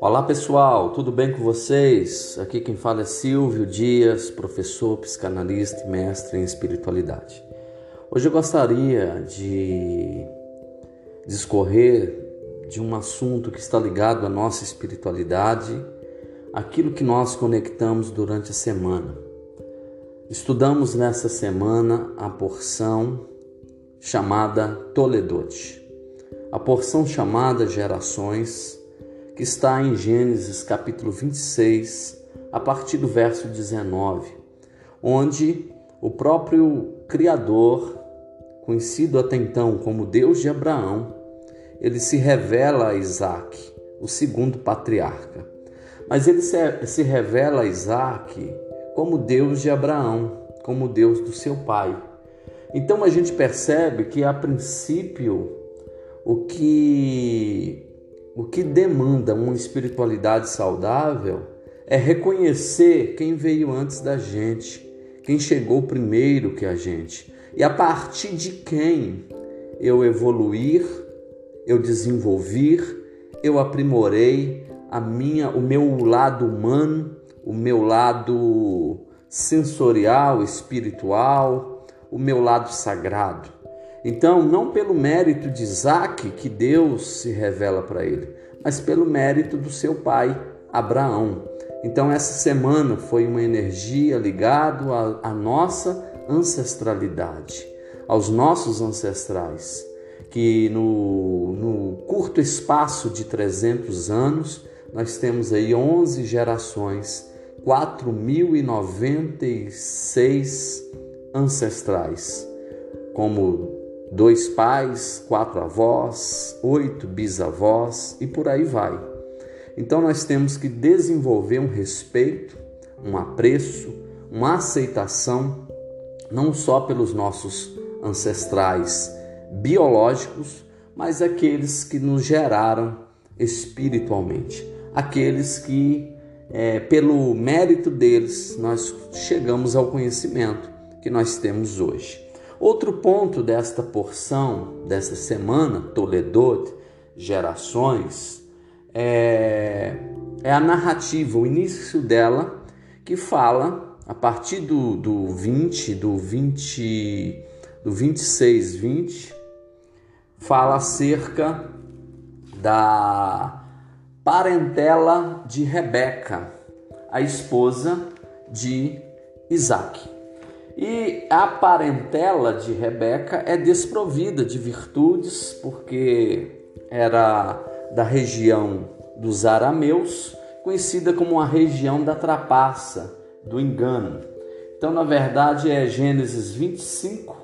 Olá pessoal, tudo bem com vocês? Aqui quem fala é Silvio Dias, professor, psicanalista e mestre em espiritualidade. Hoje eu gostaria de discorrer de um assunto que está ligado à nossa espiritualidade, aquilo que nós conectamos durante a semana. Estudamos nessa semana a porção chamada Toledote, a porção chamada Gerações que está em Gênesis capítulo 26, a partir do verso 19, onde o próprio Criador, conhecido até então como Deus de Abraão, ele se revela a Isaac, o segundo patriarca. Mas ele se revela a Isaac como Deus de Abraão, como Deus do seu pai. Então a gente percebe que a princípio o que o que demanda uma espiritualidade saudável é reconhecer quem veio antes da gente, quem chegou primeiro que a gente, e a partir de quem eu evoluir, eu desenvolver, eu aprimorei a minha, o meu lado humano, o meu lado sensorial, espiritual, o meu lado sagrado. Então, não pelo mérito de Isaac que Deus se revela para ele, mas pelo mérito do seu pai, Abraão. Então, essa semana foi uma energia ligada à, nossa ancestralidade, aos nossos ancestrais, que no, no curto espaço de 300 anos, nós temos aí 11 gerações, 4.096 ancestrais, como dois pais, quatro avós, oito bisavós e por aí vai. Então nós temos que desenvolver um respeito, um apreço, uma aceitação, não só pelos nossos ancestrais biológicos, mas aqueles que nos geraram espiritualmente, aqueles que, é, pelo mérito deles, nós chegamos ao conhecimento que nós temos hoje. Outro ponto desta porção, desta semana, Toledot, gerações, é, é a narrativa, o início dela, que fala, a partir do, do 20, do 20, do 26, 20, fala acerca da parentela de Rebeca, a esposa de Isaac. E a parentela de Rebeca é desprovida de virtudes, porque era da região dos arameus, conhecida como a região da trapaça, do engano. Então, na verdade, é Gênesis 25,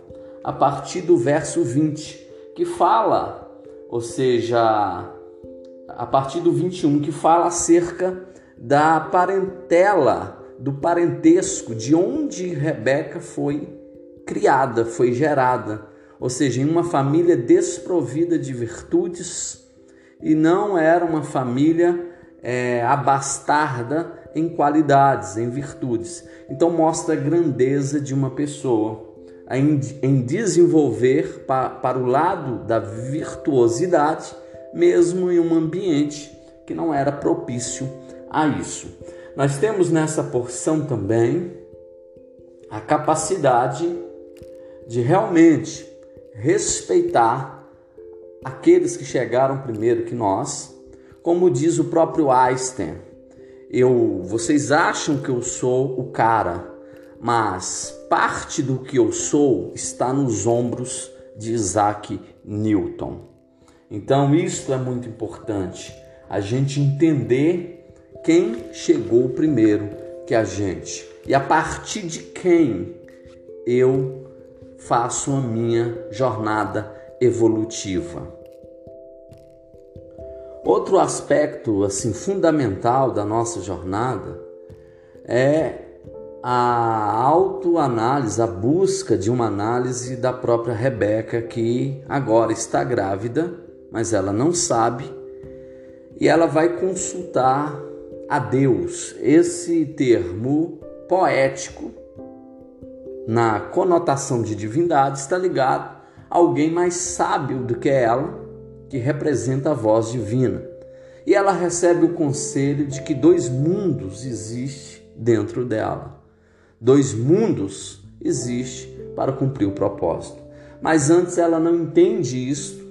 a partir do verso 20, que fala, ou seja, a partir do 21, que fala acerca da parentela do parentesco de onde Rebeca foi criada, foi gerada, ou seja, em uma família desprovida de virtudes e não era uma família é, abastarda em qualidades, em virtudes. Então mostra a grandeza de uma pessoa em, em desenvolver pa, para o lado da virtuosidade, mesmo em um ambiente que não era propício a isso. Nós temos nessa porção também a capacidade de realmente respeitar aqueles que chegaram primeiro que nós, como diz o próprio Einstein. Eu, vocês acham que eu sou o cara, mas parte do que eu sou está nos ombros de Isaac Newton. Então, isso é muito importante, a gente entender quem chegou primeiro que a gente e a partir de quem eu faço a minha jornada evolutiva. Outro aspecto assim fundamental da nossa jornada é a autoanálise, a busca de uma análise da própria Rebeca que agora está grávida, mas ela não sabe, e ela vai consultar a Deus. Esse termo poético, na conotação de divindade, está ligado alguém mais sábio do que ela, que representa a voz divina. E ela recebe o conselho de que dois mundos existem dentro dela. Dois mundos existem para cumprir o propósito. Mas antes ela não entende isso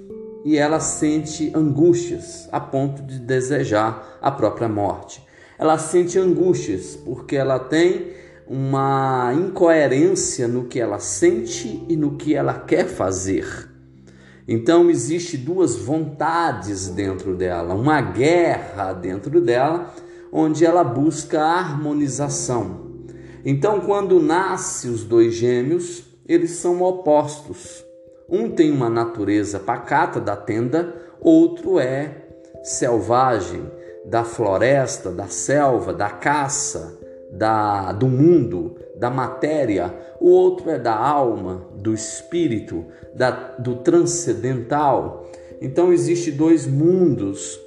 e ela sente angústias a ponto de desejar a própria morte. Ela sente angústias porque ela tem uma incoerência no que ela sente e no que ela quer fazer. Então existe duas vontades dentro dela, uma guerra dentro dela, onde ela busca harmonização. Então quando nasce os dois gêmeos, eles são opostos. Um tem uma natureza pacata da tenda, outro é selvagem, da floresta, da selva, da caça, da, do mundo, da matéria. O outro é da alma, do espírito, da, do transcendental. Então existe dois mundos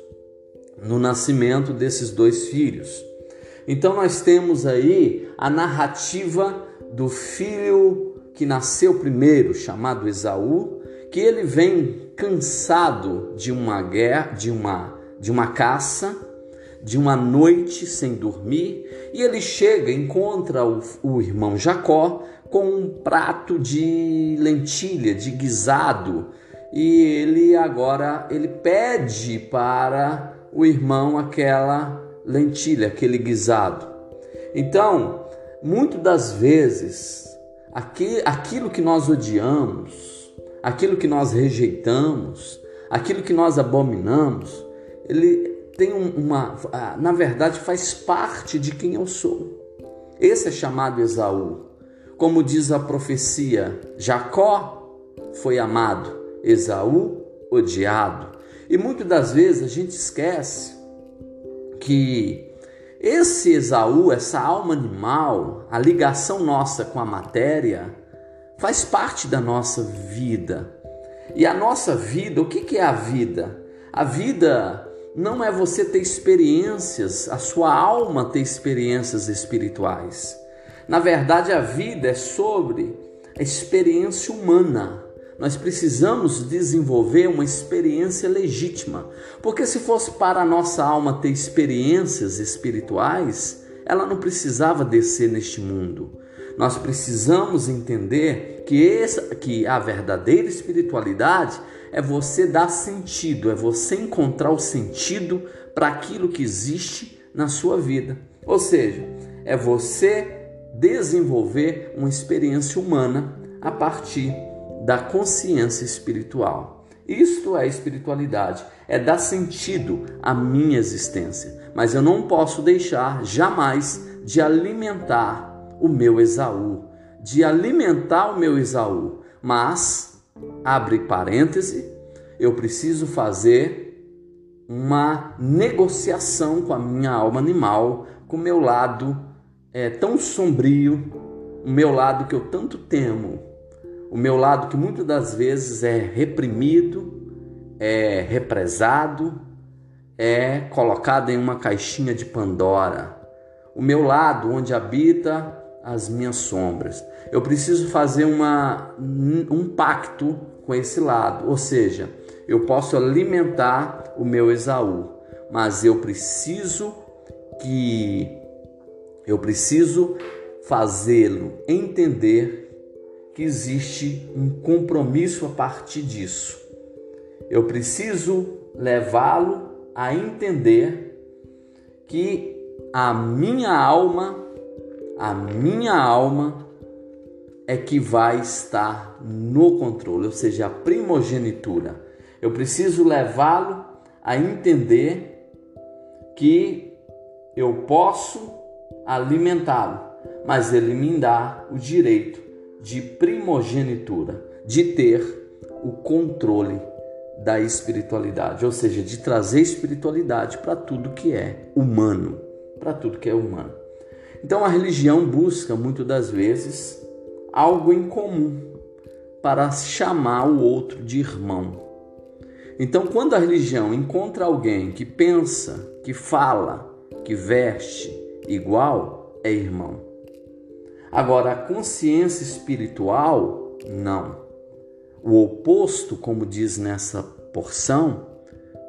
no nascimento desses dois filhos. Então nós temos aí a narrativa do filho que nasceu primeiro, chamado Esaú, que ele vem cansado de uma guerra, de uma de uma caça, de uma noite sem dormir, e ele chega, encontra o, o irmão Jacó com um prato de lentilha, de guisado, e ele agora ele pede para o irmão aquela lentilha, aquele guisado. Então, muitas das vezes aquilo que nós odiamos, aquilo que nós rejeitamos, aquilo que nós abominamos, ele tem uma, na verdade, faz parte de quem eu sou. Esse é chamado Esaú. Como diz a profecia, Jacó foi amado, Esaú odiado. E muitas das vezes a gente esquece que esse Esaú, essa alma animal, a ligação nossa com a matéria, faz parte da nossa vida. E a nossa vida, o que é a vida? A vida não é você ter experiências, a sua alma ter experiências espirituais. Na verdade, a vida é sobre a experiência humana nós precisamos desenvolver uma experiência legítima, porque se fosse para a nossa alma ter experiências espirituais, ela não precisava descer neste mundo. Nós precisamos entender que, essa, que a verdadeira espiritualidade é você dar sentido, é você encontrar o sentido para aquilo que existe na sua vida. Ou seja, é você desenvolver uma experiência humana a partir da consciência espiritual. Isto é espiritualidade, é dar sentido à minha existência. Mas eu não posso deixar jamais de alimentar o meu Esaú, de alimentar o meu Esaú. Mas, abre parêntese, eu preciso fazer uma negociação com a minha alma animal, com o meu lado é, tão sombrio, o meu lado que eu tanto temo, o meu lado que muitas das vezes é reprimido, é represado, é colocado em uma caixinha de Pandora. O meu lado onde habita as minhas sombras. Eu preciso fazer uma, um pacto com esse lado, ou seja, eu posso alimentar o meu Esaú, mas eu preciso que eu preciso fazê-lo entender que existe um compromisso a partir disso. Eu preciso levá-lo a entender que a minha alma, a minha alma é que vai estar no controle, ou seja, a primogenitura. Eu preciso levá-lo a entender que eu posso alimentá-lo, mas ele me dá o direito de primogenitura, de ter o controle da espiritualidade, ou seja, de trazer espiritualidade para tudo que é humano, para tudo que é humano. Então a religião busca muitas das vezes algo em comum para chamar o outro de irmão. Então, quando a religião encontra alguém que pensa, que fala, que veste igual, é irmão. Agora, a consciência espiritual, não. O oposto, como diz nessa porção,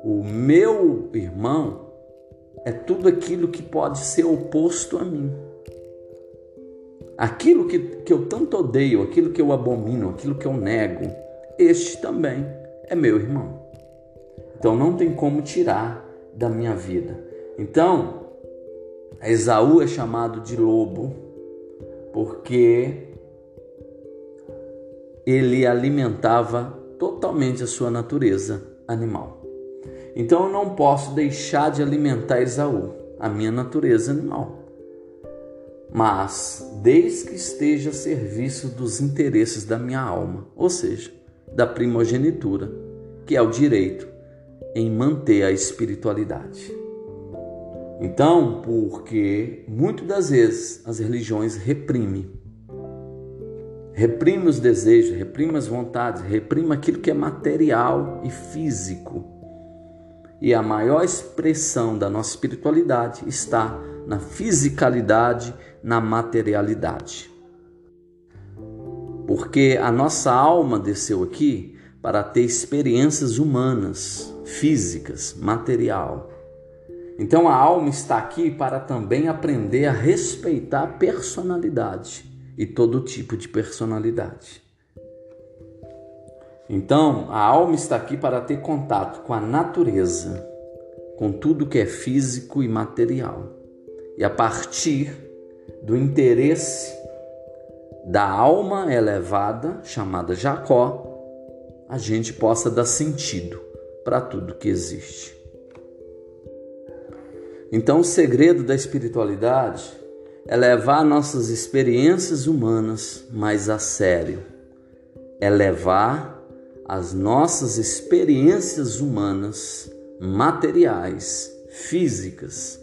o meu irmão é tudo aquilo que pode ser oposto a mim. Aquilo que, que eu tanto odeio, aquilo que eu abomino, aquilo que eu nego, este também é meu irmão. Então não tem como tirar da minha vida. Então, Esaú é chamado de lobo porque ele alimentava totalmente a sua natureza animal. Então eu não posso deixar de alimentar Esaú, a minha natureza animal. Mas desde que esteja a serviço dos interesses da minha alma, ou seja, da primogenitura, que é o direito em manter a espiritualidade. Então, porque muitas das vezes as religiões reprimem, reprime os desejos, reprime as vontades, reprime aquilo que é material e físico. E a maior expressão da nossa espiritualidade está na fisicalidade, na materialidade. Porque a nossa alma desceu aqui para ter experiências humanas, físicas, material. Então a alma está aqui para também aprender a respeitar a personalidade e todo tipo de personalidade. Então a alma está aqui para ter contato com a natureza, com tudo que é físico e material. E a partir do interesse da alma elevada, chamada Jacó, a gente possa dar sentido para tudo que existe. Então, o segredo da espiritualidade é levar nossas experiências humanas mais a sério, é levar as nossas experiências humanas, materiais, físicas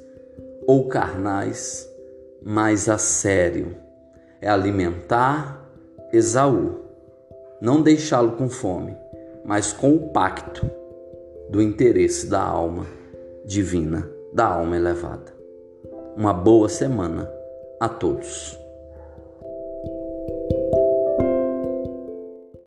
ou carnais, mais a sério, é alimentar Esaú, não deixá-lo com fome, mas com o pacto do interesse da alma divina, da alma elevada. Uma boa semana a todos.